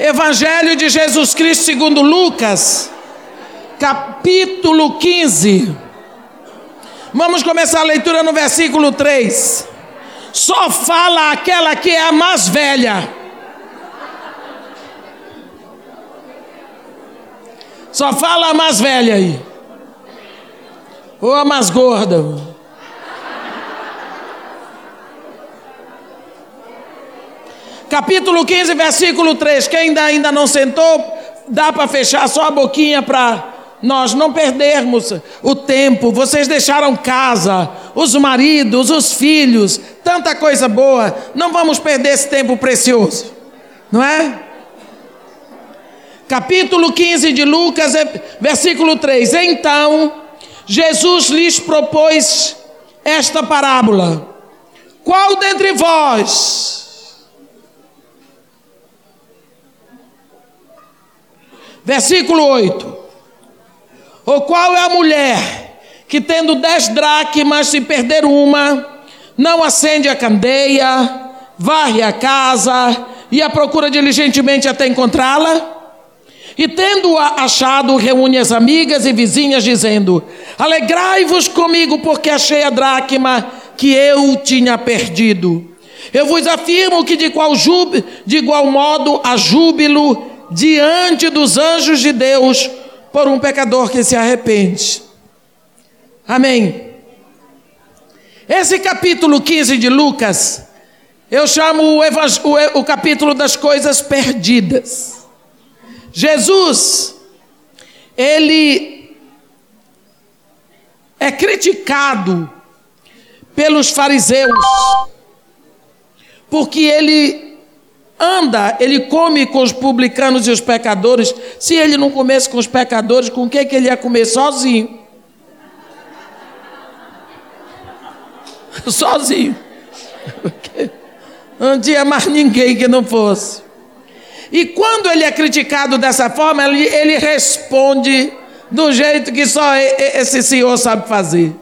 Evangelho de Jesus Cristo segundo Lucas, capítulo 15. Vamos começar a leitura no versículo 3. Só fala aquela que é a mais velha. Só fala a mais velha aí. Ou a mais gorda. Capítulo 15, versículo 3. Quem ainda, ainda não sentou, dá para fechar só a boquinha para nós não perdermos o tempo. Vocês deixaram casa, os maridos, os filhos, tanta coisa boa. Não vamos perder esse tempo precioso, não é? Capítulo 15 de Lucas, versículo 3. Então, Jesus lhes propôs esta parábola: Qual dentre vós Versículo 8. Ou qual é a mulher que, tendo dez dracmas, se perder uma, não acende a candeia, varre a casa e a procura diligentemente até encontrá-la? E tendo-a achado, reúne as amigas e vizinhas, dizendo: Alegrai-vos comigo, porque achei a dracma que eu tinha perdido. Eu vos afirmo que de igual, de igual modo há júbilo diante dos anjos de Deus por um pecador que se arrepende. Amém. Esse capítulo 15 de Lucas, eu chamo o, o, o capítulo das coisas perdidas. Jesus, ele é criticado pelos fariseus, porque ele anda, ele come com os publicanos e os pecadores. Se ele não comesse com os pecadores, com quem que ele ia comer sozinho? sozinho. Não tinha mais ninguém que não fosse. E quando ele é criticado dessa forma, ele, ele responde do jeito que só esse senhor sabe fazer.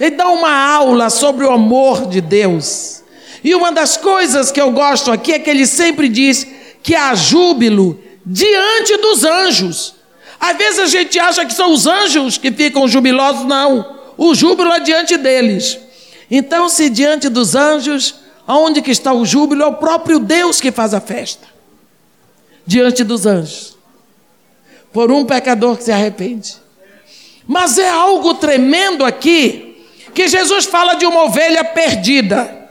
Ele dá uma aula sobre o amor de Deus. E uma das coisas que eu gosto aqui é que ele sempre diz que há júbilo diante dos anjos. Às vezes a gente acha que são os anjos que ficam jubilosos, não. O júbilo é diante deles. Então, se diante dos anjos, aonde que está o júbilo? É o próprio Deus que faz a festa. Diante dos anjos. Por um pecador que se arrepende. Mas é algo tremendo aqui, que Jesus fala de uma ovelha perdida.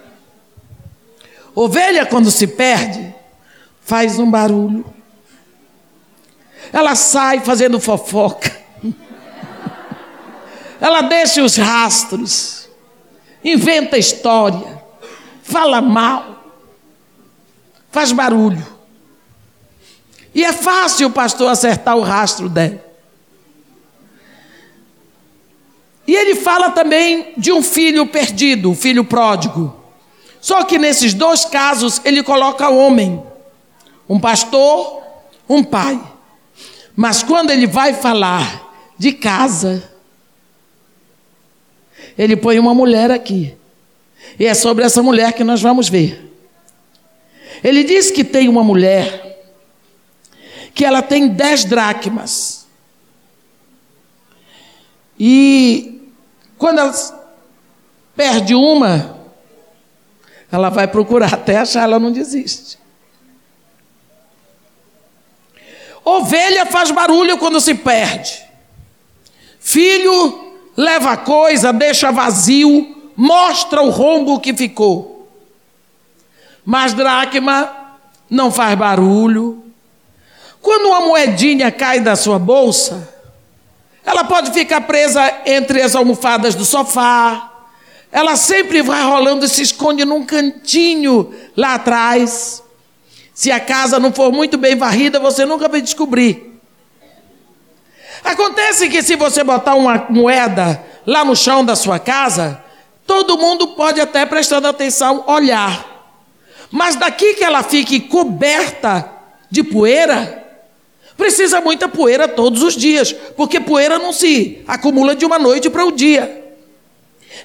Ovelha, quando se perde, faz um barulho. Ela sai fazendo fofoca. Ela deixa os rastros, inventa história, fala mal, faz barulho. E é fácil o pastor acertar o rastro dela. E ele fala também de um filho perdido, um filho pródigo. Só que nesses dois casos ele coloca homem, um pastor, um pai. Mas quando ele vai falar de casa, ele põe uma mulher aqui. E é sobre essa mulher que nós vamos ver. Ele diz que tem uma mulher que ela tem dez dracmas. E quando ela perde uma, ela vai procurar até achar, ela não desiste. Ovelha faz barulho quando se perde. Filho leva coisa, deixa vazio, mostra o rombo que ficou. Mas dracma não faz barulho. Quando uma moedinha cai da sua bolsa, ela pode ficar presa entre as almofadas do sofá, ela sempre vai rolando e se esconde num cantinho lá atrás. Se a casa não for muito bem varrida, você nunca vai descobrir. Acontece que se você botar uma moeda lá no chão da sua casa, todo mundo pode até prestando atenção olhar. Mas daqui que ela fique coberta de poeira, precisa muita poeira todos os dias, porque poeira não se acumula de uma noite para o dia.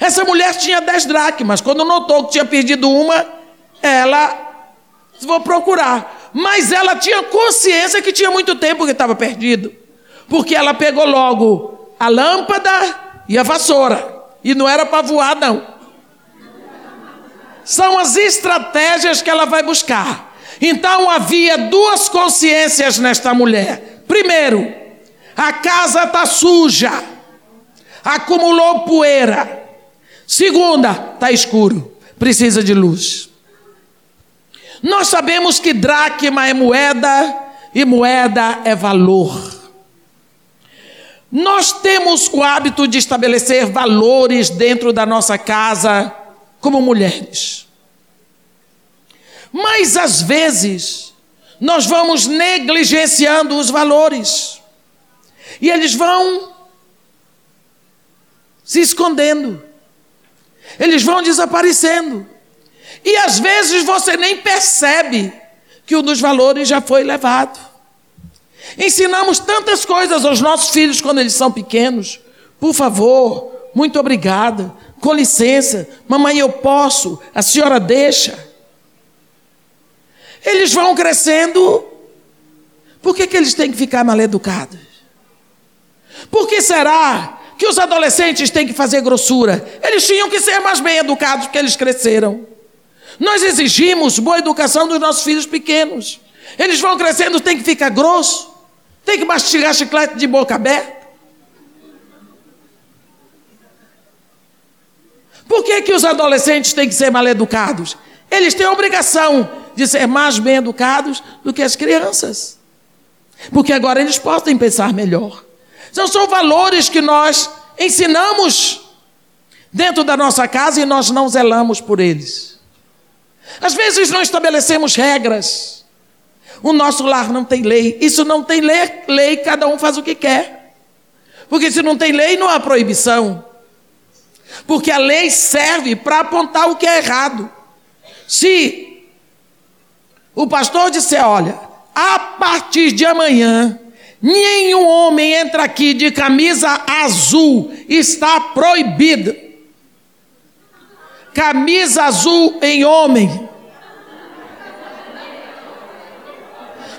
Essa mulher tinha dez dracmas. Quando notou que tinha perdido uma, ela vou procurar. mas ela tinha consciência que tinha muito tempo que estava perdido, porque ela pegou logo a lâmpada e a vassoura, e não era para voar, não. São as estratégias que ela vai buscar. Então havia duas consciências nesta mulher. Primeiro, a casa está suja, acumulou poeira. Segunda, está escuro, precisa de luz. Nós sabemos que dracma é moeda e moeda é valor. Nós temos o hábito de estabelecer valores dentro da nossa casa como mulheres. Mas às vezes nós vamos negligenciando os valores. E eles vão se escondendo. Eles vão desaparecendo. E às vezes você nem percebe que um dos valores já foi levado. Ensinamos tantas coisas aos nossos filhos quando eles são pequenos. Por favor, muito obrigada, com licença, mamãe, eu posso, a senhora deixa. Eles vão crescendo, por que, que eles têm que ficar mal educados? Por que será que os adolescentes têm que fazer grossura? Eles tinham que ser mais bem educados porque eles cresceram. Nós exigimos boa educação dos nossos filhos pequenos. Eles vão crescendo, tem que ficar grosso, tem que mastigar chiclete de boca aberta. Por que, que os adolescentes têm que ser mal educados? Eles têm a obrigação de ser mais bem educados do que as crianças. Porque agora eles podem pensar melhor. Então, são valores que nós ensinamos dentro da nossa casa e nós não zelamos por eles. Às vezes não estabelecemos regras. O nosso lar não tem lei. Isso não tem lei, lei, cada um faz o que quer. Porque se não tem lei, não há proibição. Porque a lei serve para apontar o que é errado. Se o pastor disser, olha, a partir de amanhã, nenhum homem entra aqui de camisa azul, está proibido camisa azul em homem.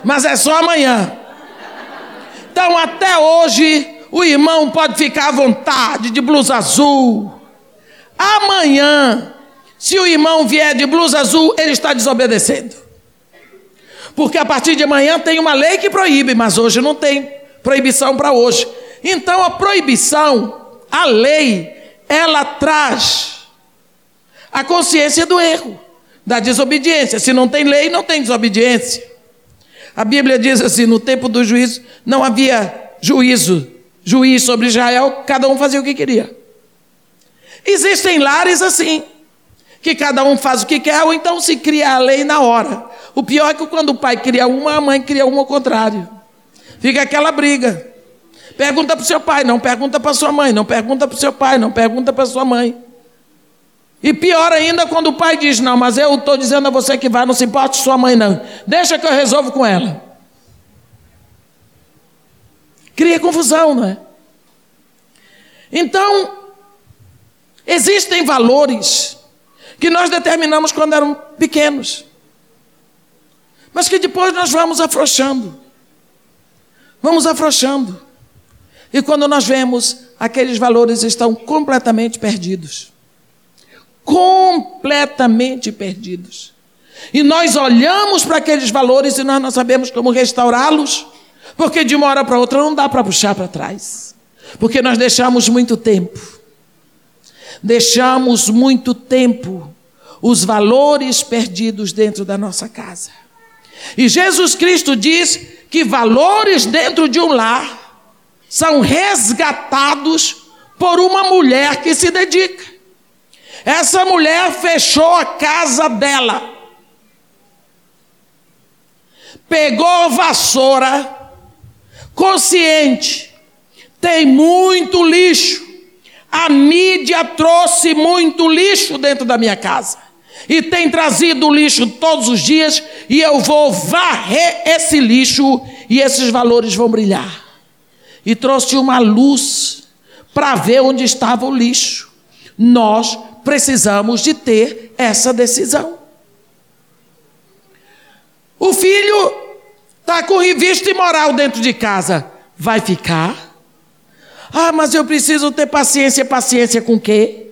Mas é só amanhã. Então, até hoje, o irmão pode ficar à vontade de blusa azul. Amanhã, se o irmão vier de blusa azul, ele está desobedecendo. Porque a partir de amanhã tem uma lei que proíbe, mas hoje não tem proibição para hoje. Então a proibição, a lei, ela traz a consciência do erro, da desobediência. Se não tem lei, não tem desobediência. A Bíblia diz assim: no tempo do juízo não havia juízo, juiz sobre Israel, cada um fazia o que queria. Existem lares assim, que cada um faz o que quer, ou então se cria a lei na hora. O pior é que quando o pai cria uma, a mãe cria uma ao contrário. Fica aquela briga. Pergunta para o seu pai, não pergunta para sua mãe, não pergunta para o seu pai, não pergunta para sua mãe. E pior ainda quando o pai diz: Não, mas eu estou dizendo a você que vai, não se importe sua mãe, não. Deixa que eu resolvo com ela. Cria confusão, não é? Então, existem valores que nós determinamos quando eram pequenos, mas que depois nós vamos afrouxando. Vamos afrouxando. E quando nós vemos, aqueles valores estão completamente perdidos completamente perdidos. E nós olhamos para aqueles valores e nós não sabemos como restaurá-los, porque de uma hora para outra não dá para puxar para trás. Porque nós deixamos muito tempo. Deixamos muito tempo os valores perdidos dentro da nossa casa. E Jesus Cristo diz que valores dentro de um lar são resgatados por uma mulher que se dedica. Essa mulher fechou a casa dela, pegou a vassoura, consciente, tem muito lixo. A mídia trouxe muito lixo dentro da minha casa. E tem trazido lixo todos os dias, e eu vou varrer esse lixo, e esses valores vão brilhar. E trouxe uma luz para ver onde estava o lixo. Nós precisamos de ter essa decisão. O filho está com revista imoral dentro de casa. Vai ficar? Ah, mas eu preciso ter paciência. Paciência com quê?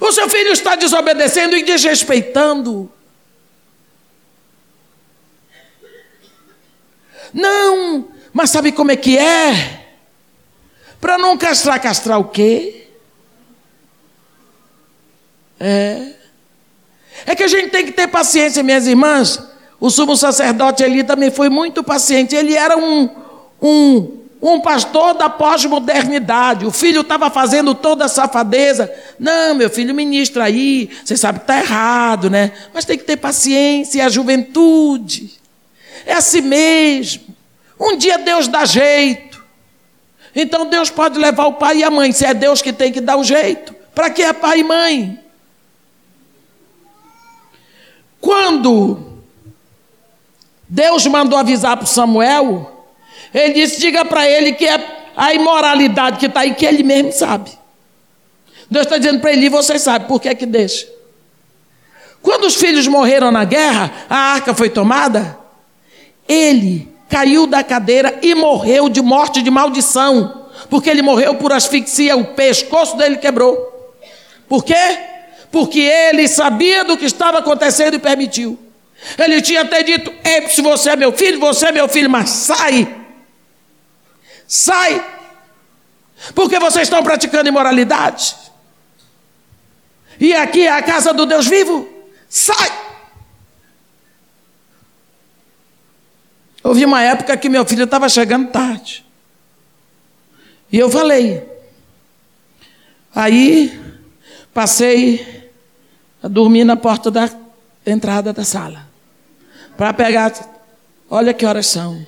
O seu filho está desobedecendo e desrespeitando. Não, mas sabe como é que é? Para não castrar, castrar o quê? É. É que a gente tem que ter paciência, minhas irmãs. O sumo sacerdote ali também foi muito paciente. Ele era um, um, um pastor da pós-modernidade. O filho estava fazendo toda a safadeza. Não, meu filho, ministra aí. Você sabe que está errado, né? Mas tem que ter paciência. A juventude. É assim mesmo. Um dia Deus dá jeito. Então Deus pode levar o pai e a mãe, se é Deus que tem que dar o jeito. Para que é pai e mãe? Quando Deus mandou avisar para Samuel, ele disse: diga para ele que é a imoralidade que está aí, que ele mesmo sabe. Deus está dizendo para ele: você sabe, por que é que deixa? Quando os filhos morreram na guerra, a arca foi tomada, ele caiu da cadeira e morreu de morte de maldição, porque ele morreu por asfixia, o pescoço dele quebrou. Por quê? Porque ele sabia do que estava acontecendo e permitiu. Ele tinha até dito: Ei, se você é meu filho, você é meu filho, mas sai. Sai. Porque vocês estão praticando imoralidade. E aqui é a casa do Deus vivo. Sai. Houve uma época que meu filho estava chegando tarde. E eu falei. Aí passei a dormir na porta da entrada da sala. Para pegar. Olha que horas são.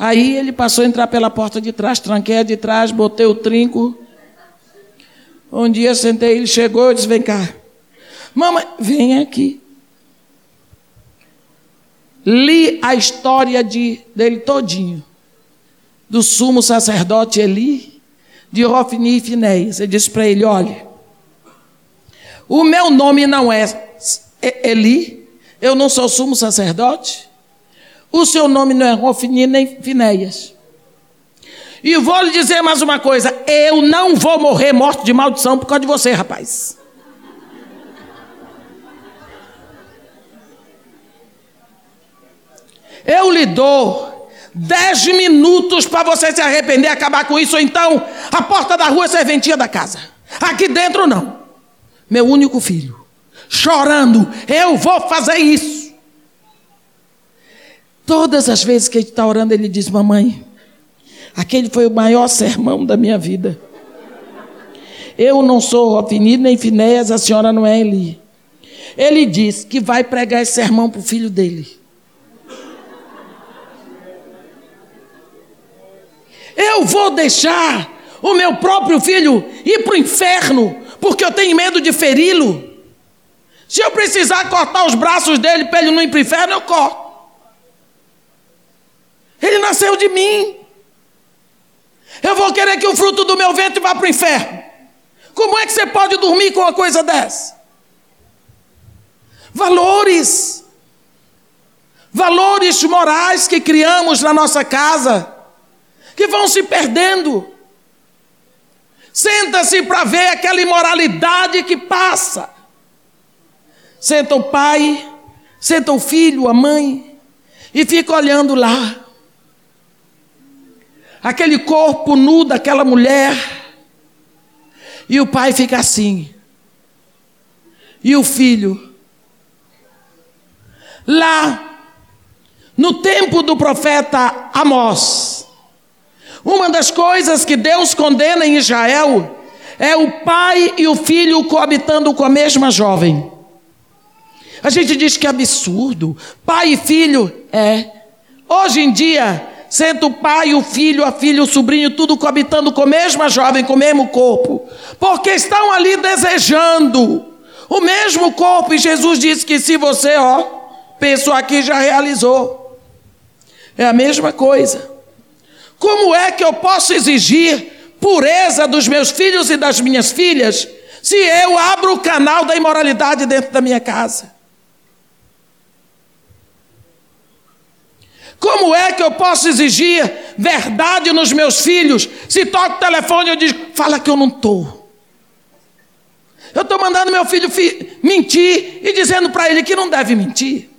Aí ele passou a entrar pela porta de trás, tranquei a de trás, botei o trinco. Um dia sentei, ele chegou e disse: Vem cá. Mamãe, vem aqui li a história de, dele todinho. Do sumo sacerdote Eli, de Rofni e Finéias. Ele disse para ele: olha, o meu nome não é Eli, eu não sou sumo sacerdote. O seu nome não é Rofni nem Finéias. E vou lhe dizer mais uma coisa: eu não vou morrer morto de maldição por causa de você, rapaz. Eu lhe dou dez minutos para você se arrepender, acabar com isso, ou então a porta da rua é serventia da casa. Aqui dentro não. Meu único filho, chorando, eu vou fazer isso. Todas as vezes que ele está orando, ele diz: Mamãe, aquele foi o maior sermão da minha vida. Eu não sou Rofini nem Finéias, a senhora não é Eli. Ele diz que vai pregar esse sermão para o filho dele. Eu vou deixar o meu próprio filho ir para o inferno porque eu tenho medo de feri-lo. Se eu precisar cortar os braços dele para ele não ir para o inferno, eu corto. Ele nasceu de mim. Eu vou querer que o fruto do meu ventre vá para o inferno. Como é que você pode dormir com uma coisa dessa? Valores. Valores morais que criamos na nossa casa que vão se perdendo. Senta-se para ver aquela imoralidade que passa. Senta o pai, senta o filho, a mãe, e fica olhando lá. Aquele corpo nu daquela mulher. E o pai fica assim. E o filho. Lá, no tempo do profeta Amós, uma das coisas que Deus condena em Israel é o pai e o filho coabitando com a mesma jovem. A gente diz que é absurdo. Pai e filho é. Hoje em dia, senta o pai, o filho, a filha, o sobrinho, tudo coabitando com a mesma jovem, com o mesmo corpo. Porque estão ali desejando o mesmo corpo. E Jesus disse que se você, ó, pensou aqui, já realizou. É a mesma coisa. Como é que eu posso exigir pureza dos meus filhos e das minhas filhas se eu abro o canal da imoralidade dentro da minha casa? Como é que eu posso exigir verdade nos meus filhos se toca o telefone e eu digo, fala que eu não estou? Eu estou mandando meu filho fi mentir e dizendo para ele que não deve mentir.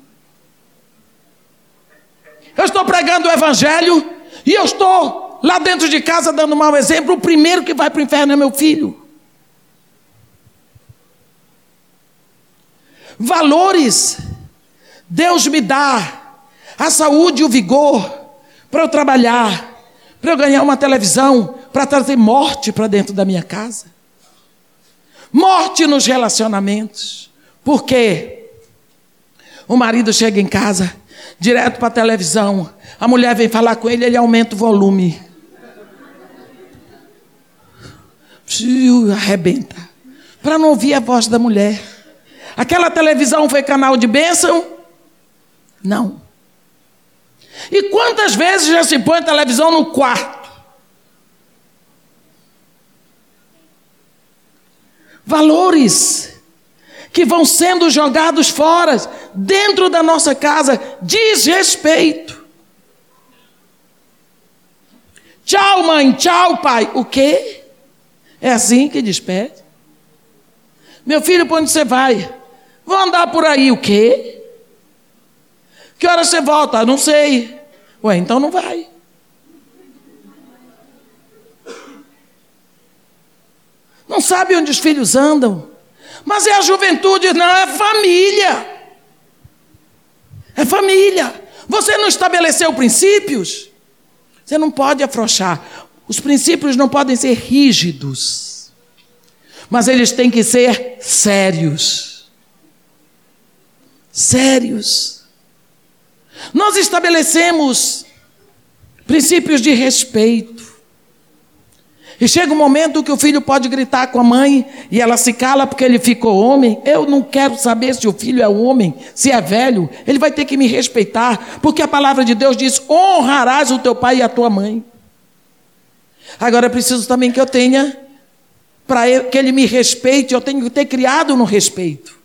Eu estou pregando o evangelho e eu estou lá dentro de casa dando mau exemplo. O primeiro que vai para o inferno é meu filho. Valores. Deus me dá a saúde e o vigor para eu trabalhar, para eu ganhar uma televisão, para trazer morte para dentro da minha casa. Morte nos relacionamentos. Por quê? O marido chega em casa, direto para a televisão, a mulher vem falar com ele, ele aumenta o volume. Arrebenta. Para não ouvir a voz da mulher. Aquela televisão foi canal de bênção? Não. E quantas vezes já se põe a televisão no quarto? Valores que vão sendo jogados fora, dentro da nossa casa, desrespeito. Tchau, mãe, tchau, pai. O quê? É assim que despede? Meu filho, para onde você vai? Vou andar por aí, o quê? Que hora você volta? Não sei. Ué, então não vai. Não sabe onde os filhos andam. Mas é a juventude, não, é família. É família. Você não estabeleceu princípios? Você não pode afrouxar. Os princípios não podem ser rígidos. Mas eles têm que ser sérios. Sérios. Nós estabelecemos princípios de respeito. E chega um momento que o filho pode gritar com a mãe e ela se cala porque ele ficou homem. Eu não quero saber se o filho é homem, se é velho. Ele vai ter que me respeitar, porque a palavra de Deus diz: honrarás o teu pai e a tua mãe. Agora é preciso também que eu tenha, para que ele me respeite, eu tenho que ter criado no respeito.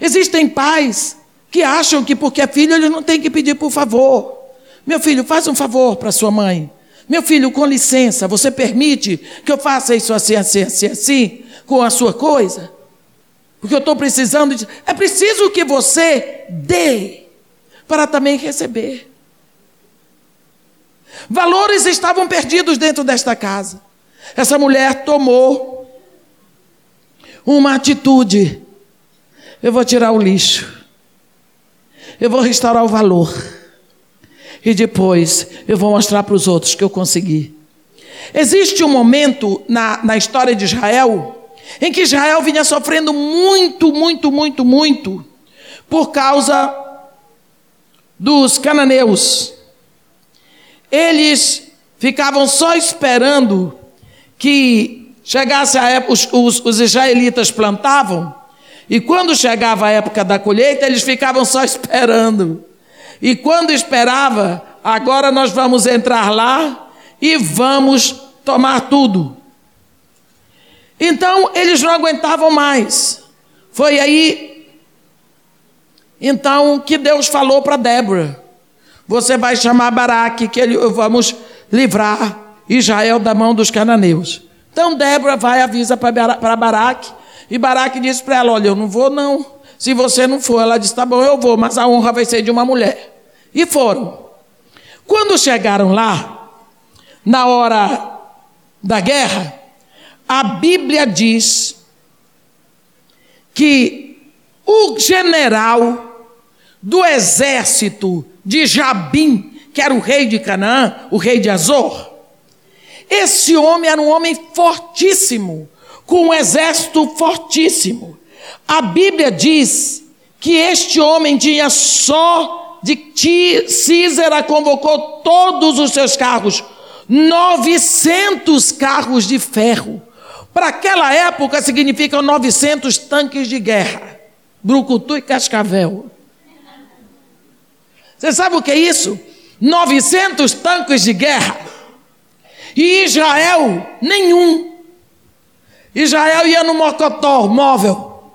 Existem pais que acham que porque é filho ele não tem que pedir por favor. Meu filho, faz um favor para sua mãe. Meu filho, com licença, você permite que eu faça isso assim, assim, assim, assim, com a sua coisa? Porque eu estou precisando de. É preciso que você dê para também receber. Valores estavam perdidos dentro desta casa. Essa mulher tomou uma atitude. Eu vou tirar o lixo eu vou restaurar o valor. E depois eu vou mostrar para os outros que eu consegui. Existe um momento na, na história de Israel em que Israel vinha sofrendo muito, muito, muito, muito por causa dos cananeus. Eles ficavam só esperando que chegasse a época, os, os, os israelitas plantavam e quando chegava a época da colheita, eles ficavam só esperando. E quando esperava, agora nós vamos entrar lá e vamos tomar tudo. Então eles não aguentavam mais. Foi aí então que Deus falou para Débora: Você vai chamar Baraque, que ele, vamos livrar Israel da mão dos cananeus. Então Débora vai e avisa para Baraque e Baraque disse para ela: Olha, eu não vou, não. Se você não for, ela disse: Tá bom, eu vou, mas a honra vai ser de uma mulher. E foram. Quando chegaram lá, na hora da guerra, a Bíblia diz que o general do exército de Jabim, que era o rei de Canaã, o rei de Azor, esse homem era um homem fortíssimo, com um exército fortíssimo. A Bíblia diz que este homem tinha só de Císera convocou todos os seus carros, 900 carros de ferro. Para aquela época significam 900 tanques de guerra, brucutu e cascavel. Você sabe o que é isso? 900 tanques de guerra. E Israel, nenhum. Israel ia no Mocotó, móvel.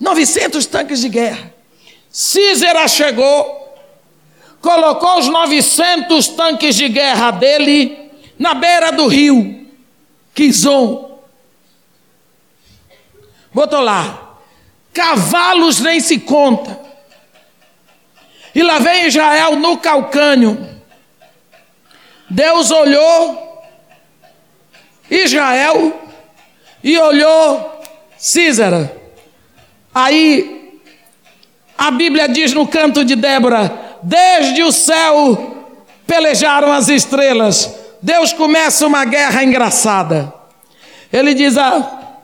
900 tanques de guerra. Císera chegou colocou os 900 tanques de guerra dele na beira do rio Kizom. Botou lá. Cavalos nem se conta. E lá vem Israel no calcânio. Deus olhou Israel e olhou Císara. Aí a Bíblia diz no canto de Débora: desde o céu pelejaram as estrelas. Deus começa uma guerra engraçada. Ele diz: ah,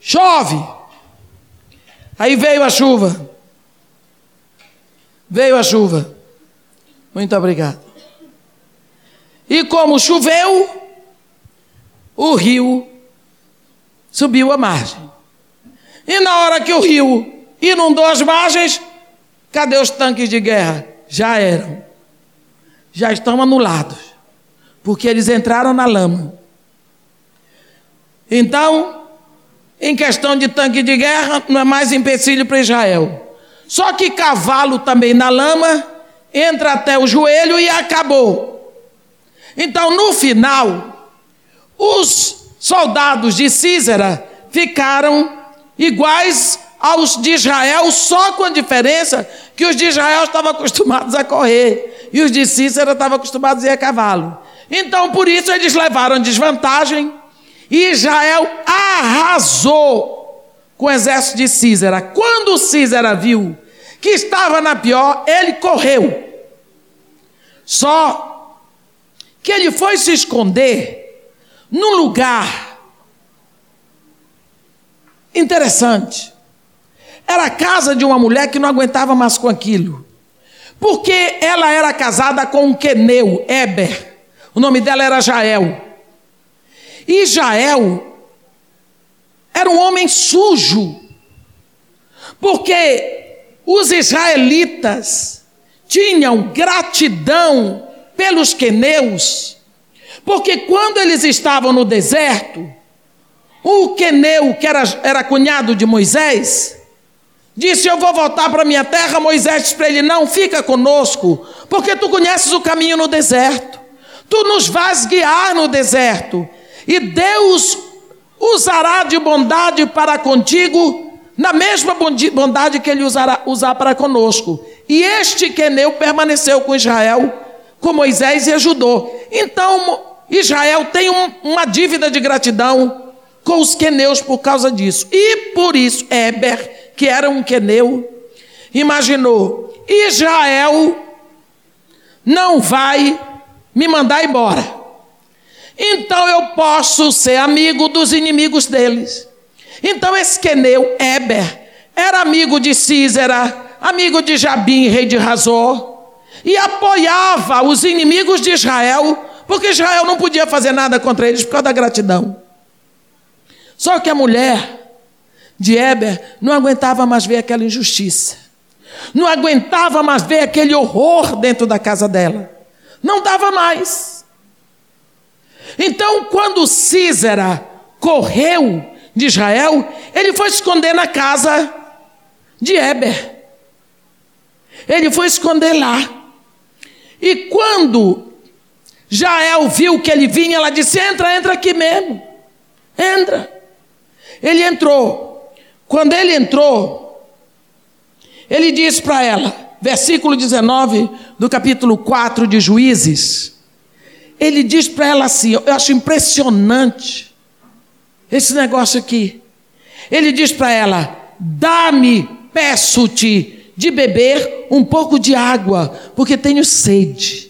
chove. Aí veio a chuva. Veio a chuva. Muito obrigado. E como choveu, o rio subiu a margem. E na hora que o rio inundou as margens, cadê os tanques de guerra? Já eram. Já estão anulados. Porque eles entraram na lama. Então, em questão de tanque de guerra, não é mais empecilho para Israel. Só que cavalo também na lama, entra até o joelho e acabou. Então, no final, os soldados de Císera ficaram iguais aos de Israel, só com a diferença que os de Israel estavam acostumados a correr e os de Cícera estavam acostumados a ir a cavalo. Então, por isso, eles levaram desvantagem e Israel arrasou com o exército de Císera. Quando Císera viu que estava na pior, ele correu. Só que ele foi se esconder num lugar interessante. Era a casa de uma mulher que não aguentava mais com aquilo. Porque ela era casada com um queneu, Eber. O nome dela era Jael. E Jael era um homem sujo. Porque os israelitas tinham gratidão pelos queneus, porque quando eles estavam no deserto, o queneu, que era, era cunhado de Moisés, disse: Eu vou voltar para minha terra. Moisés disse para ele: Não, fica conosco, porque tu conheces o caminho no deserto, tu nos vais guiar no deserto, e Deus usará de bondade para contigo, na mesma bondade que ele usará usar para conosco. E este queneu permaneceu com Israel com Moisés e ajudou. Então, Israel tem um, uma dívida de gratidão com os queneus por causa disso. E por isso, Eber, que era um queneu, imaginou: Israel não vai me mandar embora. Então eu posso ser amigo dos inimigos deles. Então esse queneu, Eber, era amigo de Císera, amigo de Jabim, rei de Razor e apoiava os inimigos de Israel, porque Israel não podia fazer nada contra eles por causa da gratidão. Só que a mulher de Eber não aguentava mais ver aquela injustiça, não aguentava mais ver aquele horror dentro da casa dela, não dava mais. Então, quando Císera correu de Israel, ele foi esconder na casa de Eber. Ele foi esconder lá. E quando Jael viu que ele vinha, ela disse: Entra, entra aqui mesmo. Entra. Ele entrou. Quando ele entrou, ele disse para ela, versículo 19 do capítulo 4 de Juízes. Ele diz para ela assim: Eu acho impressionante esse negócio aqui. Ele diz para ela: Dá-me, peço-te, de beber um pouco de água, porque tenho sede.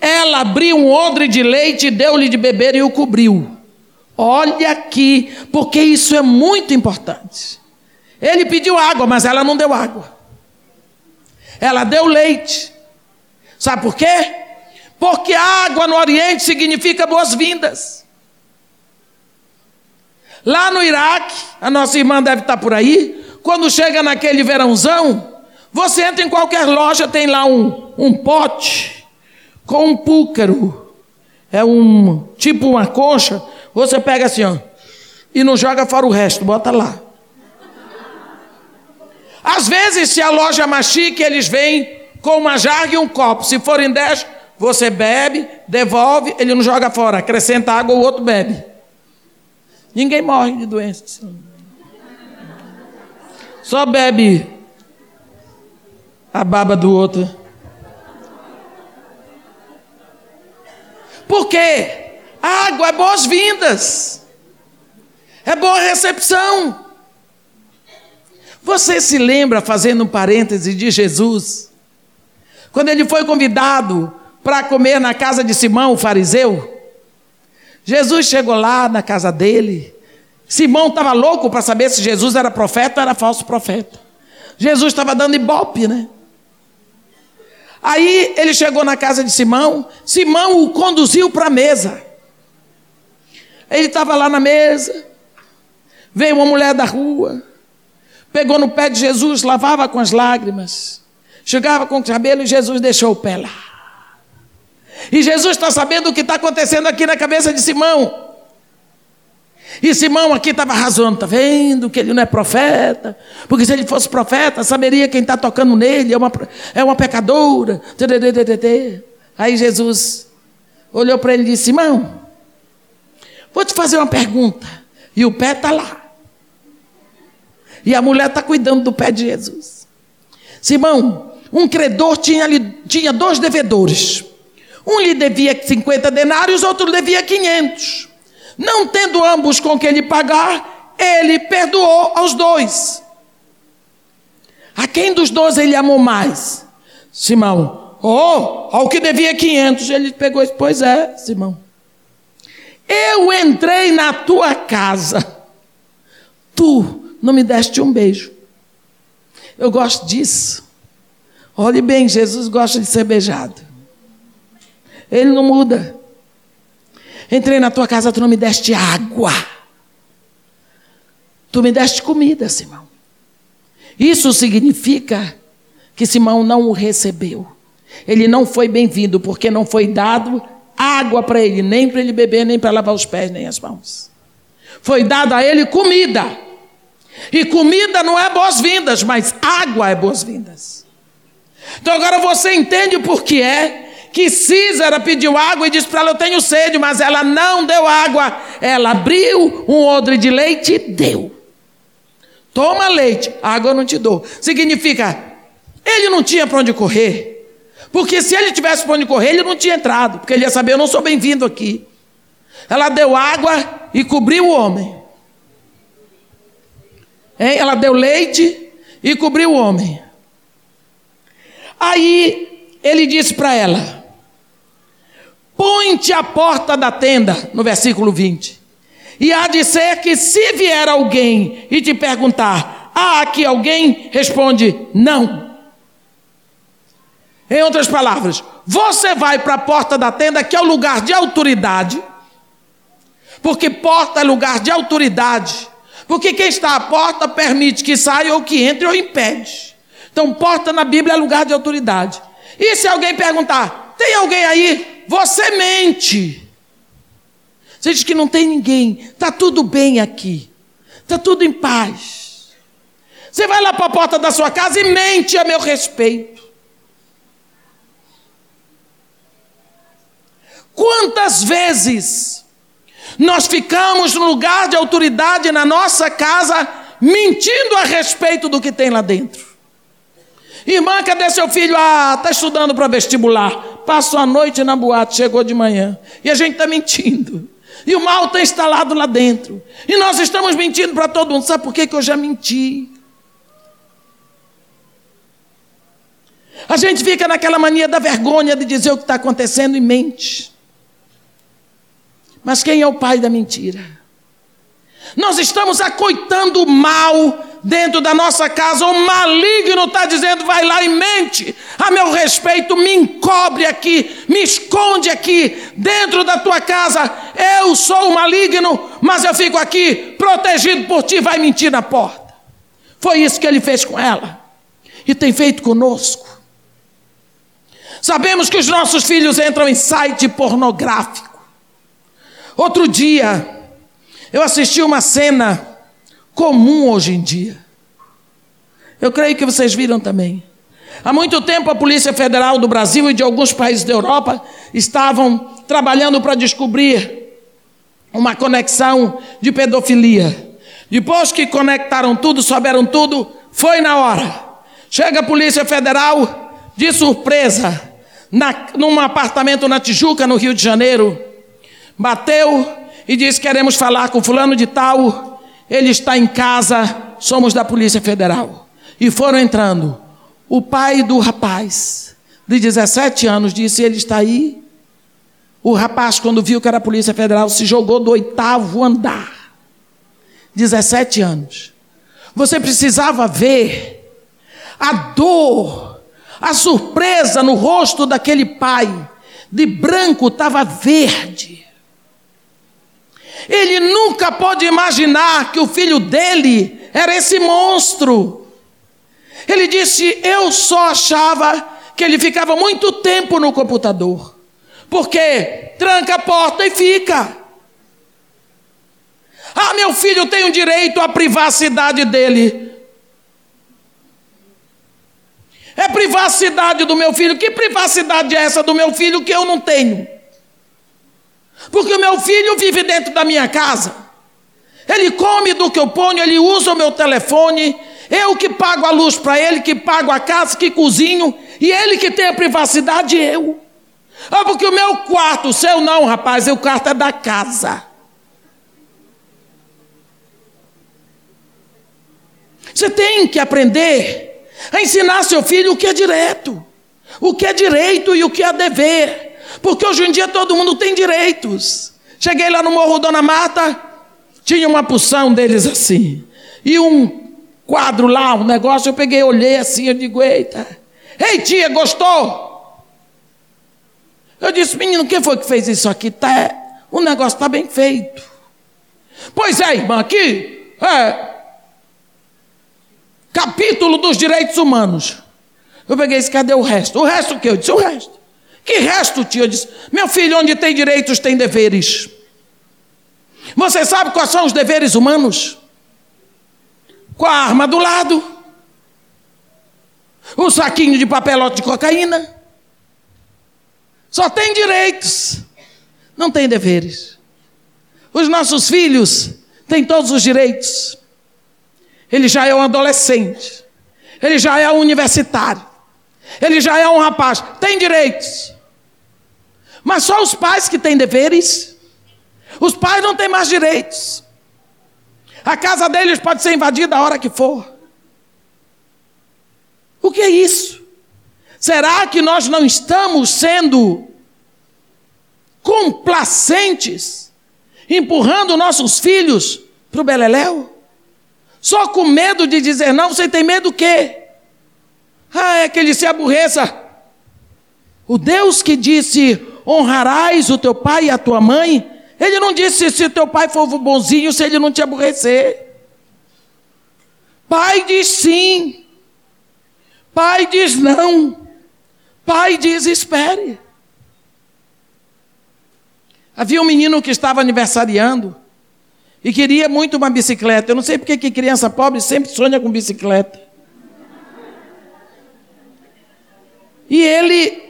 Ela abriu um odre de leite, deu-lhe de beber e o cobriu. Olha aqui, porque isso é muito importante. Ele pediu água, mas ela não deu água. Ela deu leite. Sabe por quê? Porque água no Oriente significa boas-vindas. Lá no Iraque, a nossa irmã deve estar por aí, quando chega naquele verãozão, você entra em qualquer loja, tem lá um, um pote com um púcaro. É um tipo uma concha. Você pega assim, ó, e não joga fora o resto, bota lá. Às vezes, se a loja é mais chique, eles vêm com uma jarra e um copo. Se forem dez, você bebe, devolve, ele não joga fora, acrescenta água, o outro bebe. Ninguém morre de doença. Só bebe a baba do outro. Por quê? Água é boas-vindas. É boa recepção. Você se lembra, fazendo um parêntese, de Jesus? Quando ele foi convidado para comer na casa de Simão, o fariseu. Jesus chegou lá na casa dele. Simão estava louco para saber se Jesus era profeta ou era falso profeta. Jesus estava dando ibope, né? Aí ele chegou na casa de Simão, Simão o conduziu para a mesa. Ele estava lá na mesa, veio uma mulher da rua, pegou no pé de Jesus, lavava com as lágrimas, chegava com o cabelo e Jesus deixou o pé lá. E Jesus está sabendo o que está acontecendo aqui na cabeça de Simão. E Simão aqui estava razão, está vendo que ele não é profeta? Porque se ele fosse profeta, saberia quem está tocando nele, é uma, é uma pecadora. Aí Jesus olhou para ele e disse: Simão, vou te fazer uma pergunta. E o pé está lá. E a mulher está cuidando do pé de Jesus. Simão, um credor tinha, tinha dois devedores. Um lhe devia 50 denários, outro lhe devia 500. Não tendo ambos com quem lhe pagar, ele perdoou aos dois. A quem dos dois ele amou mais? Simão. Oh, ao que devia 500. Ele pegou Pois é, Simão. Eu entrei na tua casa. Tu não me deste um beijo. Eu gosto disso. Olhe bem, Jesus gosta de ser beijado. Ele não muda. Entrei na tua casa, tu não me deste água. Tu me deste comida, Simão. Isso significa que Simão não o recebeu. Ele não foi bem-vindo, porque não foi dado água para ele, nem para ele beber, nem para lavar os pés, nem as mãos. Foi dado a ele comida. E comida não é boas-vindas, mas água é boas-vindas. Então agora você entende por que é que Císara pediu água e disse para ela: Eu tenho sede, mas ela não deu água. Ela abriu um odre de leite e deu. Toma leite, água eu não te dou. Significa, ele não tinha para onde correr. Porque se ele tivesse para onde correr, ele não tinha entrado. Porque ele ia saber: Eu não sou bem-vindo aqui. Ela deu água e cobriu o homem. Hein? Ela deu leite e cobriu o homem. Aí ele disse para ela: Põe-te à porta da tenda, no versículo 20. E há de ser que se vier alguém e te perguntar, há aqui alguém? Responde, não. Em outras palavras, você vai para a porta da tenda, que é o lugar de autoridade, porque porta é lugar de autoridade, porque quem está à porta permite que saia ou que entre ou impede. Então, porta na Bíblia é lugar de autoridade. E se alguém perguntar, tem alguém aí? Você mente. Você diz que não tem ninguém, está tudo bem aqui, está tudo em paz. Você vai lá para a porta da sua casa e mente a meu respeito. Quantas vezes nós ficamos no lugar de autoridade na nossa casa mentindo a respeito do que tem lá dentro? Irmã, cadê seu filho? Ah, está estudando para vestibular passou a noite na boate, chegou de manhã. E a gente está mentindo. E o mal está instalado lá dentro. E nós estamos mentindo para todo mundo. Sabe por quê? que eu já menti? A gente fica naquela mania da vergonha de dizer o que está acontecendo e mente. Mas quem é o pai da mentira? Nós estamos acoitando o mal dentro da nossa casa, o maligno está dizendo: vai lá e mente a meu respeito, me encobre aqui, me esconde aqui, dentro da tua casa. Eu sou o maligno, mas eu fico aqui protegido por ti, vai mentir na porta. Foi isso que ele fez com ela e tem feito conosco. Sabemos que os nossos filhos entram em site pornográfico. Outro dia, eu assisti uma cena comum hoje em dia. Eu creio que vocês viram também. Há muito tempo a Polícia Federal do Brasil e de alguns países da Europa estavam trabalhando para descobrir uma conexão de pedofilia. Depois que conectaram tudo, souberam tudo, foi na hora. Chega a Polícia Federal, de surpresa, na, num apartamento na Tijuca, no Rio de Janeiro. Bateu e disse: Queremos falar com Fulano de Tal. Ele está em casa, somos da Polícia Federal. E foram entrando. O pai do rapaz, de 17 anos, disse: Ele está aí. O rapaz, quando viu que era a Polícia Federal, se jogou do oitavo andar. 17 anos. Você precisava ver a dor, a surpresa no rosto daquele pai. De branco estava verde. Ele nunca pode imaginar que o filho dele era esse monstro. Ele disse: Eu só achava que ele ficava muito tempo no computador. Porque tranca a porta e fica. Ah, meu filho tem o direito à privacidade dele. É privacidade do meu filho. Que privacidade é essa do meu filho que eu não tenho? Porque o meu filho vive dentro da minha casa. Ele come do que eu ponho, ele usa o meu telefone. Eu que pago a luz para ele, que pago a casa, que cozinho. E ele que tem a privacidade, eu. Ah, porque o meu quarto, o seu não, rapaz, o quarto é da casa. Você tem que aprender a ensinar seu filho o que é direto, o que é direito e o que é dever. Porque hoje em dia todo mundo tem direitos. Cheguei lá no Morro Dona Marta, tinha uma porção deles assim. E um quadro lá, um negócio, eu peguei, olhei assim, eu digo, eita. Ei tia, gostou? Eu disse, menino, quem foi que fez isso aqui? Tá, o negócio está bem feito. Pois é, irmã, aqui é capítulo dos direitos humanos. Eu peguei esse, cadê o resto? O resto o que? Eu disse, o resto. Que resto, tio? Eu disse, meu filho, onde tem direitos tem deveres. Você sabe quais são os deveres humanos? Com a arma do lado, o saquinho de papelote de cocaína. Só tem direitos, não tem deveres. Os nossos filhos têm todos os direitos. Ele já é um adolescente, ele já é um universitário, ele já é um rapaz, tem direitos. Mas só os pais que têm deveres. Os pais não têm mais direitos. A casa deles pode ser invadida a hora que for. O que é isso? Será que nós não estamos sendo complacentes, empurrando nossos filhos para o beleléu? Só com medo de dizer não, você tem medo do quê? Ah, é que ele se aborreça. O Deus que disse: honrarás o teu pai e a tua mãe, ele não disse se teu pai for bonzinho, se ele não te aborrecer. Pai diz sim, pai diz não. Pai diz: espere. Havia um menino que estava aniversariando e queria muito uma bicicleta. Eu não sei porque que criança pobre sempre sonha com bicicleta. E ele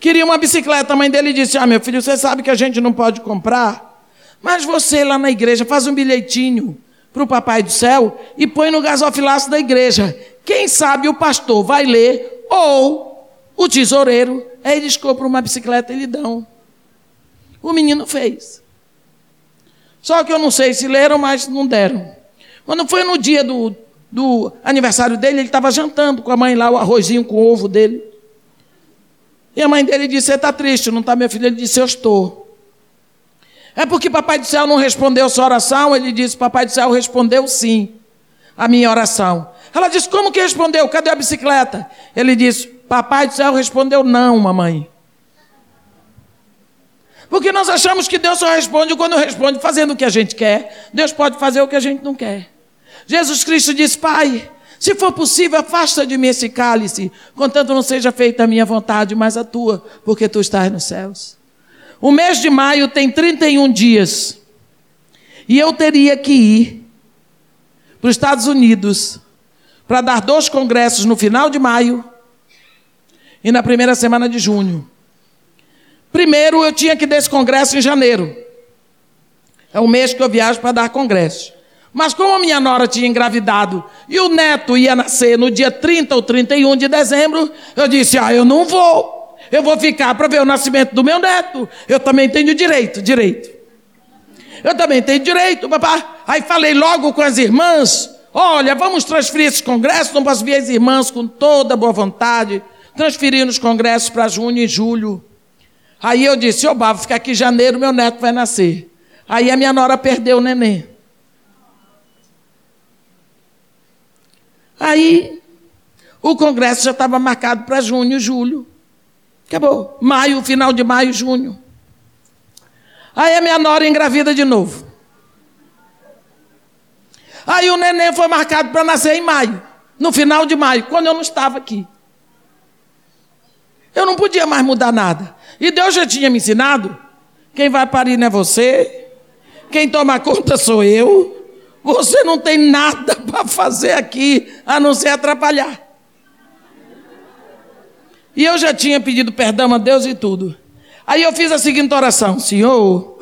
queria uma bicicleta. A mãe dele disse: Ah, meu filho, você sabe que a gente não pode comprar, mas você lá na igreja faz um bilhetinho para o Papai do Céu e põe no gasofilaço da igreja. Quem sabe o pastor vai ler ou o tesoureiro, aí eles compram uma bicicleta e lhe dão. O menino fez. Só que eu não sei se leram, mas não deram. Quando foi no dia do, do aniversário dele, ele estava jantando com a mãe lá, o arrozinho com o ovo dele. E a mãe dele disse: Você está triste, não está, meu filho? Ele disse: Eu estou. É porque Papai do Céu não respondeu sua oração? Ele disse: Papai do Céu respondeu sim a minha oração. Ela disse: Como que respondeu? Cadê a bicicleta? Ele disse: Papai do céu respondeu: Não, mamãe. Porque nós achamos que Deus só responde quando responde fazendo o que a gente quer. Deus pode fazer o que a gente não quer. Jesus Cristo disse: Pai, se for possível, afasta de mim esse cálice, contanto não seja feita a minha vontade, mas a tua, porque tu estás nos céus. O mês de maio tem 31 dias. E eu teria que ir para os Estados Unidos para dar dois congressos no final de maio e na primeira semana de junho. Primeiro, eu tinha que dar esse congresso em janeiro. É o mês que eu viajo para dar congresso. Mas como a minha nora tinha engravidado e o neto ia nascer no dia 30 ou 31 de dezembro, eu disse: Ah, eu não vou. Eu vou ficar para ver o nascimento do meu neto. Eu também tenho direito, direito. Eu também tenho direito, papai. Aí falei logo com as irmãs: Olha, vamos transferir esse congresso. Não posso ver as irmãs com toda boa vontade. Transferir os congressos para junho e julho. Aí eu disse: Ô, Bava, ficar aqui em janeiro, meu neto vai nascer. Aí a minha nora perdeu o neném. Aí, o congresso já estava marcado para junho, julho. Acabou. Maio, final de maio, junho. Aí a minha nora engravida de novo. Aí o neném foi marcado para nascer em maio, no final de maio, quando eu não estava aqui. Eu não podia mais mudar nada. E Deus já tinha me ensinado: quem vai parir não é você, quem toma conta sou eu. Você não tem nada para fazer aqui a não ser atrapalhar. E eu já tinha pedido perdão a Deus e tudo. Aí eu fiz a seguinte oração: Senhor,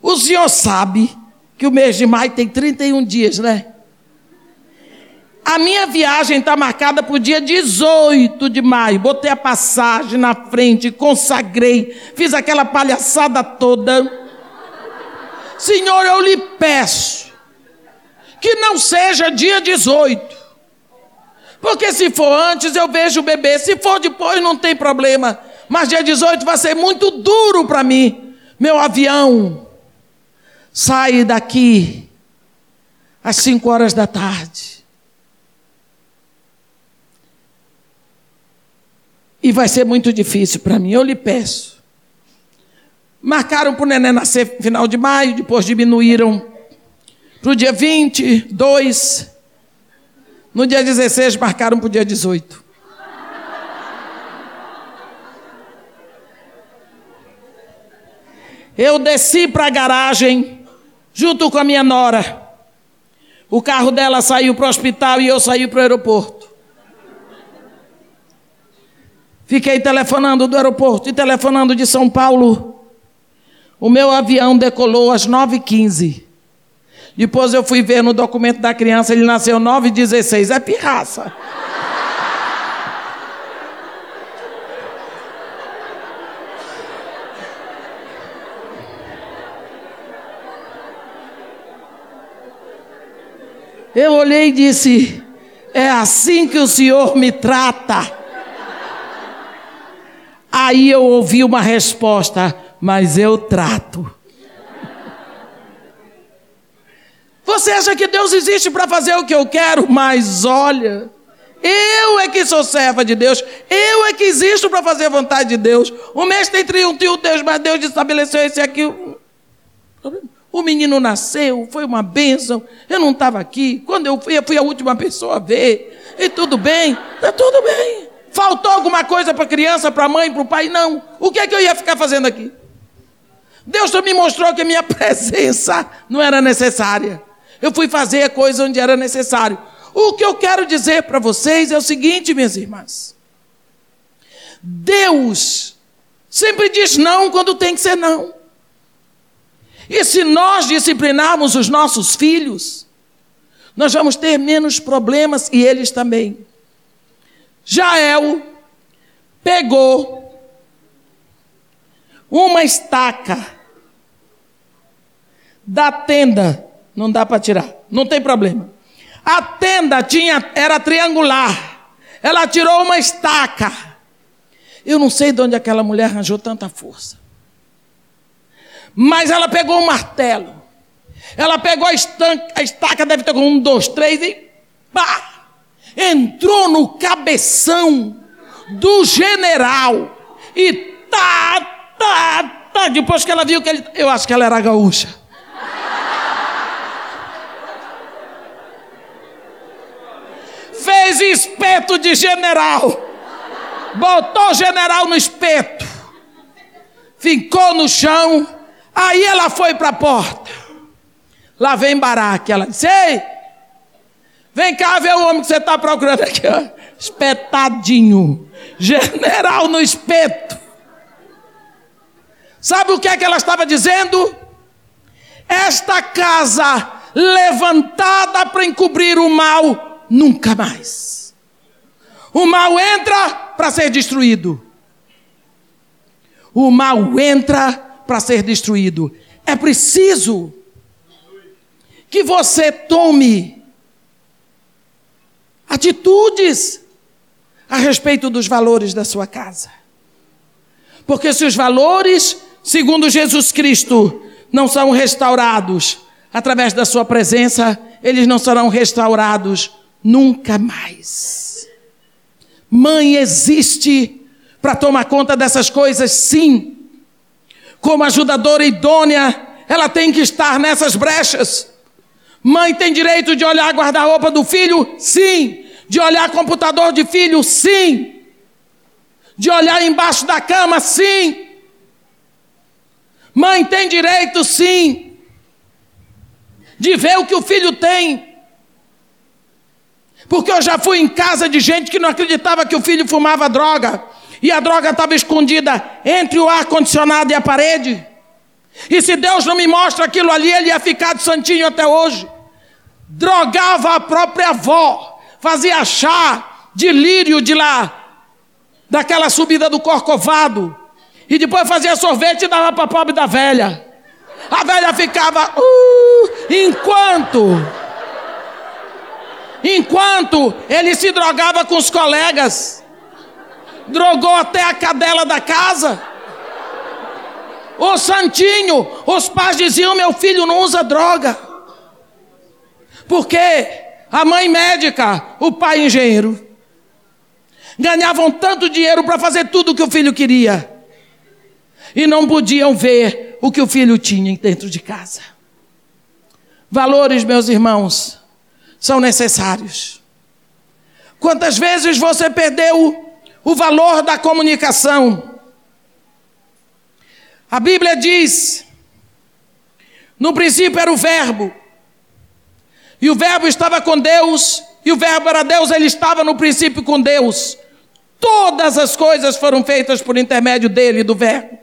o Senhor sabe que o mês de maio tem 31 dias, né? A minha viagem está marcada para o dia 18 de maio. Botei a passagem na frente, consagrei, fiz aquela palhaçada toda. Senhor, eu lhe peço que não seja dia 18. Porque se for antes eu vejo o bebê, se for depois não tem problema. Mas dia 18 vai ser muito duro para mim. Meu avião sai daqui às 5 horas da tarde. E vai ser muito difícil para mim. Eu lhe peço Marcaram para o neném nascer final de maio, depois diminuíram para o dia 22. No dia 16, marcaram para o dia 18. Eu desci para a garagem, junto com a minha nora. O carro dela saiu para o hospital e eu saí para o aeroporto. Fiquei telefonando do aeroporto e telefonando de São Paulo o meu avião decolou às 9h15. Depois eu fui ver no documento da criança, ele nasceu 9h16. É pirraça. Eu olhei e disse: É assim que o Senhor me trata. Aí eu ouvi uma resposta: mas eu trato. Você acha que Deus existe para fazer o que eu quero? Mas olha, eu é que sou serva de Deus, eu é que existo para fazer a vontade de Deus. O mês tem 31 Deus, mas Deus estabeleceu esse aqui. O menino nasceu, foi uma bênção. Eu não estava aqui. Quando eu fui, eu fui a última pessoa a ver. E tudo bem, está tudo bem. Faltou alguma coisa para a criança, para a mãe, para o pai? Não. O que é que eu ia ficar fazendo aqui? Deus me mostrou que a minha presença não era necessária. Eu fui fazer a coisa onde era necessário. O que eu quero dizer para vocês é o seguinte, minhas irmãs. Deus sempre diz não quando tem que ser não. E se nós disciplinarmos os nossos filhos, nós vamos ter menos problemas e eles também. Jael pegou uma estaca da tenda. Não dá para tirar, não tem problema. A tenda tinha, era triangular. Ela tirou uma estaca. Eu não sei de onde aquela mulher arranjou tanta força. Mas ela pegou um martelo. Ela pegou a, estanca, a estaca, deve ter com um, dois, três, e pá! Entrou no cabeção do general. E tá, tá, tá. Depois que ela viu que ele. Eu acho que ela era gaúcha. Fez espeto de general. Botou general no espeto. Ficou no chão. Aí ela foi para a porta. Lá vem Baraque. Ela disse: Ei, Vem cá ver o homem que você está procurando aqui, ó. Espetadinho. General no espeto. Sabe o que é que ela estava dizendo? Esta casa levantada para encobrir o mal, nunca mais. O mal entra para ser destruído. O mal entra para ser destruído. É preciso que você tome atitudes a respeito dos valores da sua casa. Porque se os valores, segundo Jesus Cristo, não são restaurados através da sua presença, eles não serão restaurados nunca mais. Mãe existe para tomar conta dessas coisas, sim. Como ajudadora idônea, ela tem que estar nessas brechas. Mãe tem direito de olhar guarda-roupa do filho? Sim. De olhar computador de filho? Sim. De olhar embaixo da cama? Sim. Mãe tem direito, sim, de ver o que o filho tem. Porque eu já fui em casa de gente que não acreditava que o filho fumava droga. E a droga estava escondida entre o ar-condicionado e a parede. E se Deus não me mostra aquilo ali, ele ia ficar de santinho até hoje. Drogava a própria avó, fazia chá de lírio de lá, daquela subida do Corcovado. E depois fazia sorvete e dava para pobre da velha. A velha ficava, uh, enquanto, enquanto ele se drogava com os colegas, drogou até a cadela da casa. Ô santinho, os pais diziam: meu filho não usa droga. Porque a mãe médica, o pai engenheiro, ganhavam tanto dinheiro para fazer tudo o que o filho queria e não podiam ver o que o filho tinha dentro de casa. Valores, meus irmãos, são necessários. Quantas vezes você perdeu o valor da comunicação? A Bíblia diz: no princípio era o Verbo, e o Verbo estava com Deus, e o Verbo era Deus, ele estava no princípio com Deus. Todas as coisas foram feitas por intermédio dele, do Verbo.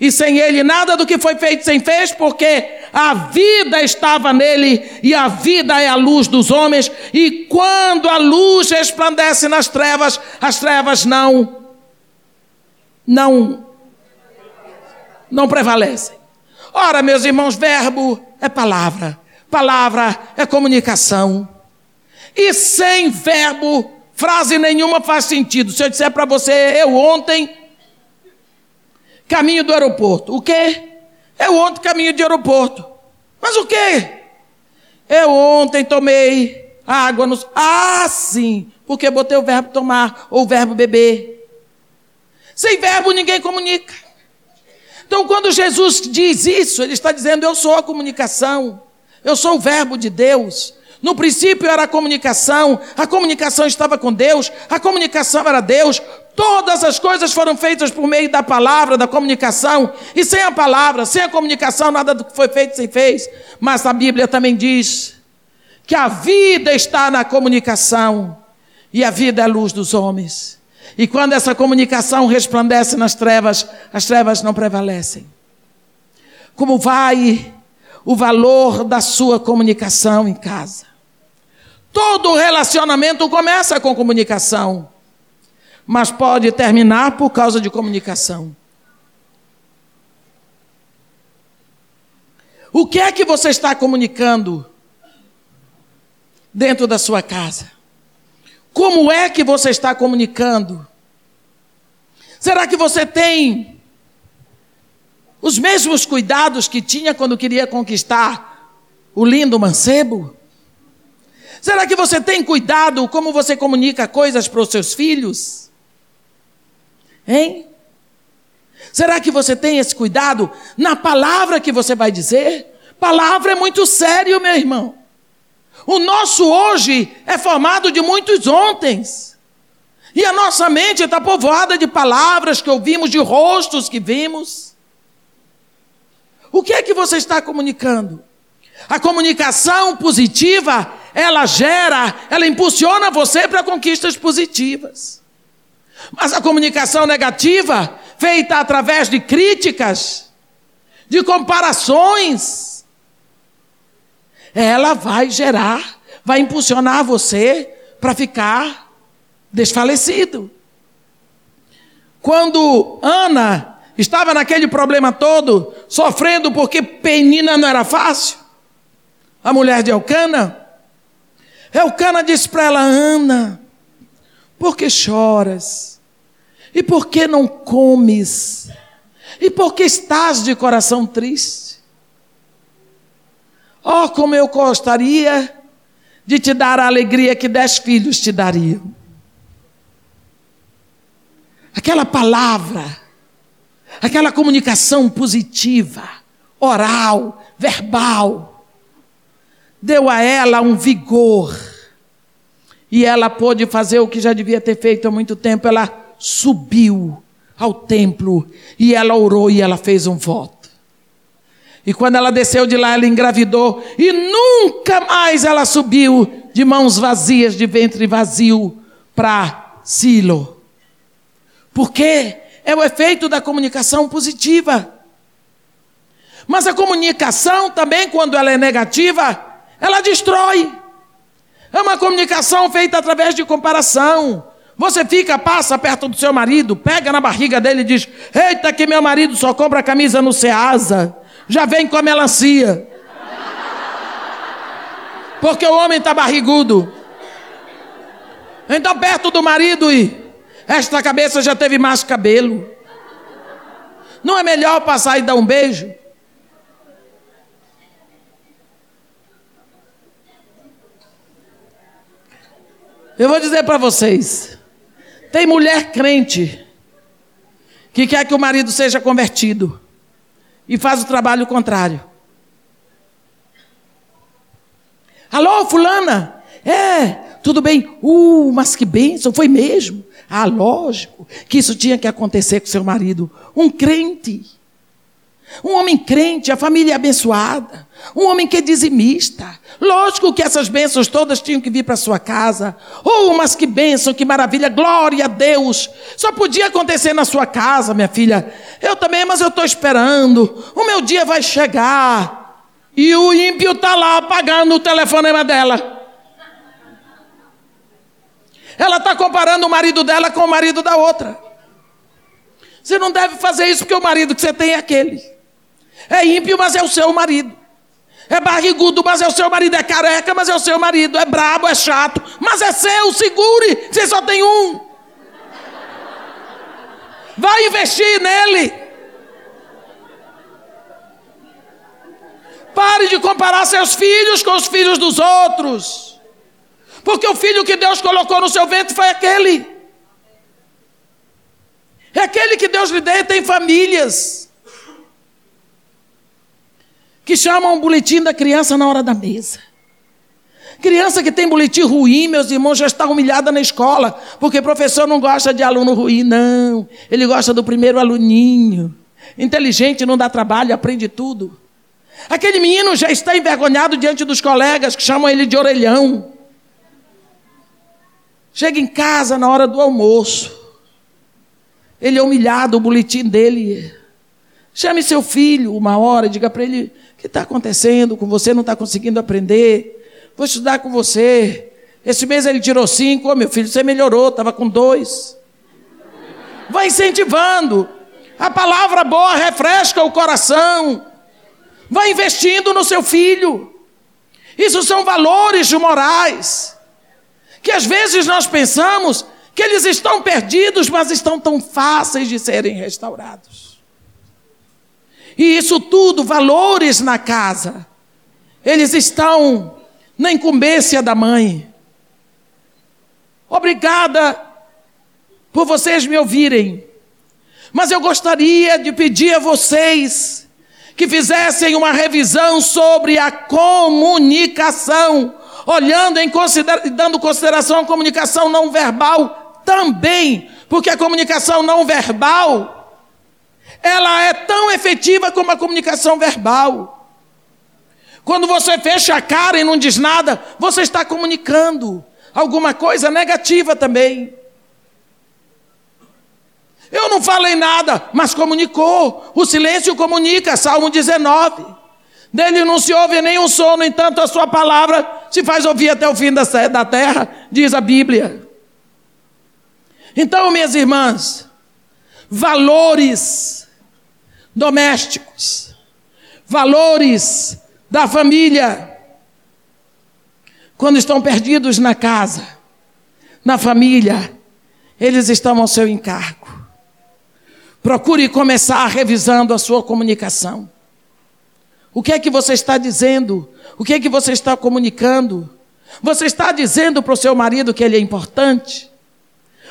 E sem ele nada do que foi feito sem fez, porque a vida estava nele e a vida é a luz dos homens. E quando a luz resplandece nas trevas, as trevas não não não prevalecem. Ora, meus irmãos, verbo é palavra, palavra é comunicação. E sem verbo, frase nenhuma faz sentido. Se eu disser para você, eu ontem caminho do aeroporto. O quê? Eu ontem caminho de aeroporto. Mas o quê? Eu ontem tomei água nos. Ah, sim, porque botei o verbo tomar ou o verbo beber. Sem verbo ninguém comunica. Então, quando Jesus diz isso, ele está dizendo: Eu sou a comunicação, eu sou o verbo de Deus. No princípio era a comunicação, a comunicação estava com Deus, a comunicação era Deus, Todas as coisas foram feitas por meio da palavra, da comunicação, e sem a palavra, sem a comunicação, nada do que foi feito se fez. Mas a Bíblia também diz que a vida está na comunicação, e a vida é a luz dos homens. E quando essa comunicação resplandece nas trevas, as trevas não prevalecem. Como vai o valor da sua comunicação em casa? Todo relacionamento começa com comunicação mas pode terminar por causa de comunicação. O que é que você está comunicando dentro da sua casa? Como é que você está comunicando? Será que você tem os mesmos cuidados que tinha quando queria conquistar o lindo mancebo? Será que você tem cuidado como você comunica coisas para os seus filhos? Hein? Será que você tem esse cuidado na palavra que você vai dizer? Palavra é muito sério, meu irmão. O nosso hoje é formado de muitos ontens. E a nossa mente está povoada de palavras que ouvimos, de rostos que vimos. O que é que você está comunicando? A comunicação positiva ela gera, ela impulsiona você para conquistas positivas. Mas a comunicação negativa, feita através de críticas, de comparações, ela vai gerar, vai impulsionar você para ficar desfalecido. Quando Ana estava naquele problema todo, sofrendo porque Penina não era fácil, a mulher de Elcana, Elcana disse para ela: Ana, por que choras? E por que não comes? E por que estás de coração triste? Oh, como eu gostaria de te dar a alegria que dez filhos te dariam. Aquela palavra, aquela comunicação positiva, oral, verbal, deu a ela um vigor. E ela pôde fazer o que já devia ter feito há muito tempo. Ela subiu ao templo e ela orou e ela fez um voto. E quando ela desceu de lá, ela engravidou e nunca mais ela subiu de mãos vazias, de ventre vazio para Silo. Porque é o efeito da comunicação positiva. Mas a comunicação também, quando ela é negativa, ela destrói. É uma comunicação feita através de comparação. Você fica, passa perto do seu marido, pega na barriga dele e diz: Eita, que meu marido só compra camisa no Ceasa já vem com a melancia. Porque o homem está barrigudo. Então, perto do marido e esta cabeça já teve mais cabelo. Não é melhor passar e dar um beijo? Eu vou dizer para vocês: tem mulher crente que quer que o marido seja convertido e faz o trabalho contrário. Alô, fulana? É, tudo bem. Uh, mas que bênção, foi mesmo. Ah, lógico que isso tinha que acontecer com seu marido. Um crente. Um homem crente, a família é abençoada. Um homem que é dizimista. Lógico que essas bênçãos todas tinham que vir para sua casa. Oh, mas que bênção, que maravilha, glória a Deus. Só podia acontecer na sua casa, minha filha. Eu também, mas eu estou esperando. O meu dia vai chegar. E o ímpio está lá apagando o telefonema dela. Ela está comparando o marido dela com o marido da outra. Você não deve fazer isso porque o marido que você tem é aquele. É ímpio, mas é o seu marido. É barrigudo, mas é o seu marido. É careca, mas é o seu marido. É brabo, é chato, mas é seu. Segure. Você só tem um. Vai investir nele. Pare de comparar seus filhos com os filhos dos outros. Porque o filho que Deus colocou no seu ventre foi aquele. É aquele que Deus lhe deu, tem famílias que chamam o boletim da criança na hora da mesa. Criança que tem boletim ruim, meus irmãos, já está humilhada na escola, porque professor não gosta de aluno ruim, não. Ele gosta do primeiro aluninho. Inteligente, não dá trabalho, aprende tudo. Aquele menino já está envergonhado diante dos colegas que chamam ele de orelhão. Chega em casa na hora do almoço. Ele é humilhado, o boletim dele. Chame seu filho uma hora, diga para ele: que está acontecendo com você? Não está conseguindo aprender? Vou estudar com você. Esse mês ele tirou cinco. Ô, oh, meu filho, você melhorou, estava com dois. Vai incentivando. A palavra boa refresca o coração. Vai investindo no seu filho. Isso são valores morais. Que às vezes nós pensamos que eles estão perdidos, mas estão tão fáceis de serem restaurados. E isso tudo, valores na casa, eles estão na incumbência da mãe. Obrigada por vocês me ouvirem, mas eu gostaria de pedir a vocês que fizessem uma revisão sobre a comunicação, olhando em considera dando consideração à comunicação não verbal também, porque a comunicação não verbal ela é tão efetiva como a comunicação verbal. Quando você fecha a cara e não diz nada, você está comunicando alguma coisa negativa também. Eu não falei nada, mas comunicou. O silêncio comunica, Salmo 19. Dele não se ouve nenhum som, no entanto, a sua palavra se faz ouvir até o fim da, da terra, diz a Bíblia. Então, minhas irmãs, valores domésticos, valores da família, quando estão perdidos na casa, na família, eles estão ao seu encargo. Procure começar revisando a sua comunicação. O que é que você está dizendo? O que é que você está comunicando? Você está dizendo para o seu marido que ele é importante?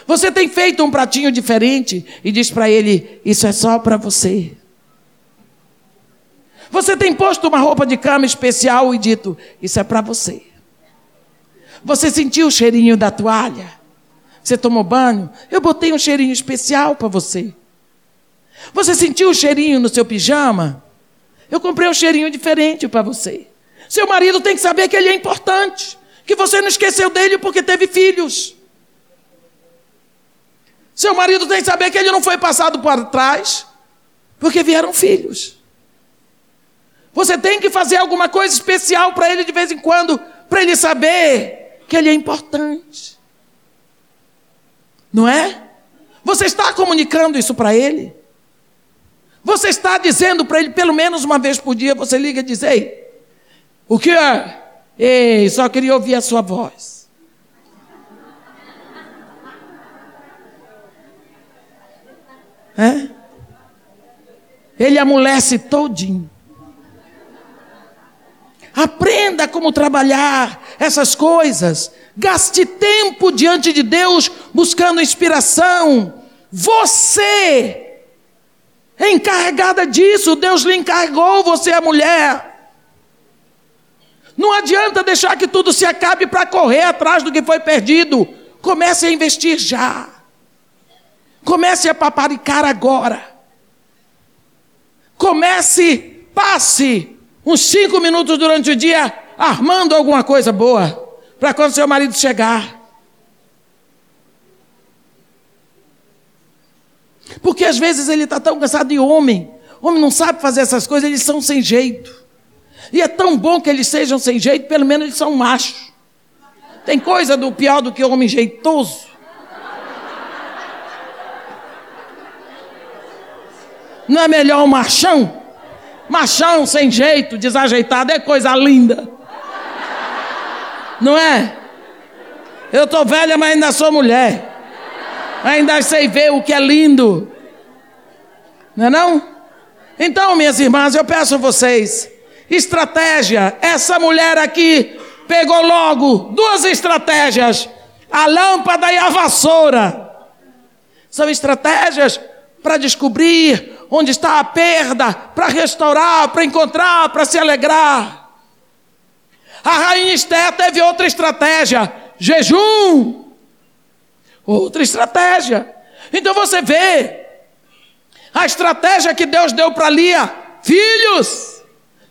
Você tem feito um pratinho diferente e diz para ele: Isso é só para você. Você tem posto uma roupa de cama especial e dito: Isso é para você. Você sentiu o cheirinho da toalha? Você tomou banho? Eu botei um cheirinho especial para você. Você sentiu o cheirinho no seu pijama? Eu comprei um cheirinho diferente para você. Seu marido tem que saber que ele é importante, que você não esqueceu dele porque teve filhos. Seu marido tem que saber que ele não foi passado para trás porque vieram filhos. Você tem que fazer alguma coisa especial para ele de vez em quando, para ele saber que ele é importante. Não é? Você está comunicando isso para ele? Você está dizendo para ele, pelo menos uma vez por dia, você liga e diz: Ei, o que é? Ei, só queria ouvir a sua voz. É? Ele amolece todinho. Aprenda como trabalhar essas coisas. Gaste tempo diante de Deus buscando inspiração. Você é encarregada disso. Deus lhe encarregou, você é mulher. Não adianta deixar que tudo se acabe para correr atrás do que foi perdido. Comece a investir já. Comece a paparicar agora. Comece, passe uns cinco minutos durante o dia armando alguma coisa boa para quando seu marido chegar. Porque às vezes ele está tão cansado de homem. Homem não sabe fazer essas coisas, eles são sem jeito. E é tão bom que eles sejam sem jeito, pelo menos eles são machos. Tem coisa do pior do que homem jeitoso. Não é melhor um machão? Machão sem jeito, desajeitado, é coisa linda. Não é? Eu tô velha, mas ainda sou mulher. Ainda sei ver o que é lindo. Não é não? Então, minhas irmãs, eu peço a vocês, estratégia. Essa mulher aqui pegou logo duas estratégias: a lâmpada e a vassoura. São estratégias para descobrir onde está a perda, para restaurar, para encontrar, para se alegrar. A rainha Esther teve outra estratégia: jejum. Outra estratégia. Então você vê a estratégia que Deus deu para Lia: filhos,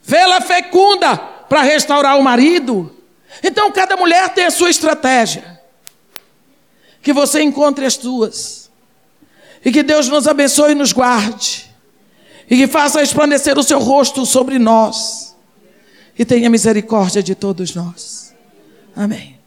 vê-la fecunda para restaurar o marido. Então cada mulher tem a sua estratégia. Que você encontre as suas. E que Deus nos abençoe e nos guarde. E que faça resplandecer o seu rosto sobre nós. E tenha misericórdia de todos nós. Amém.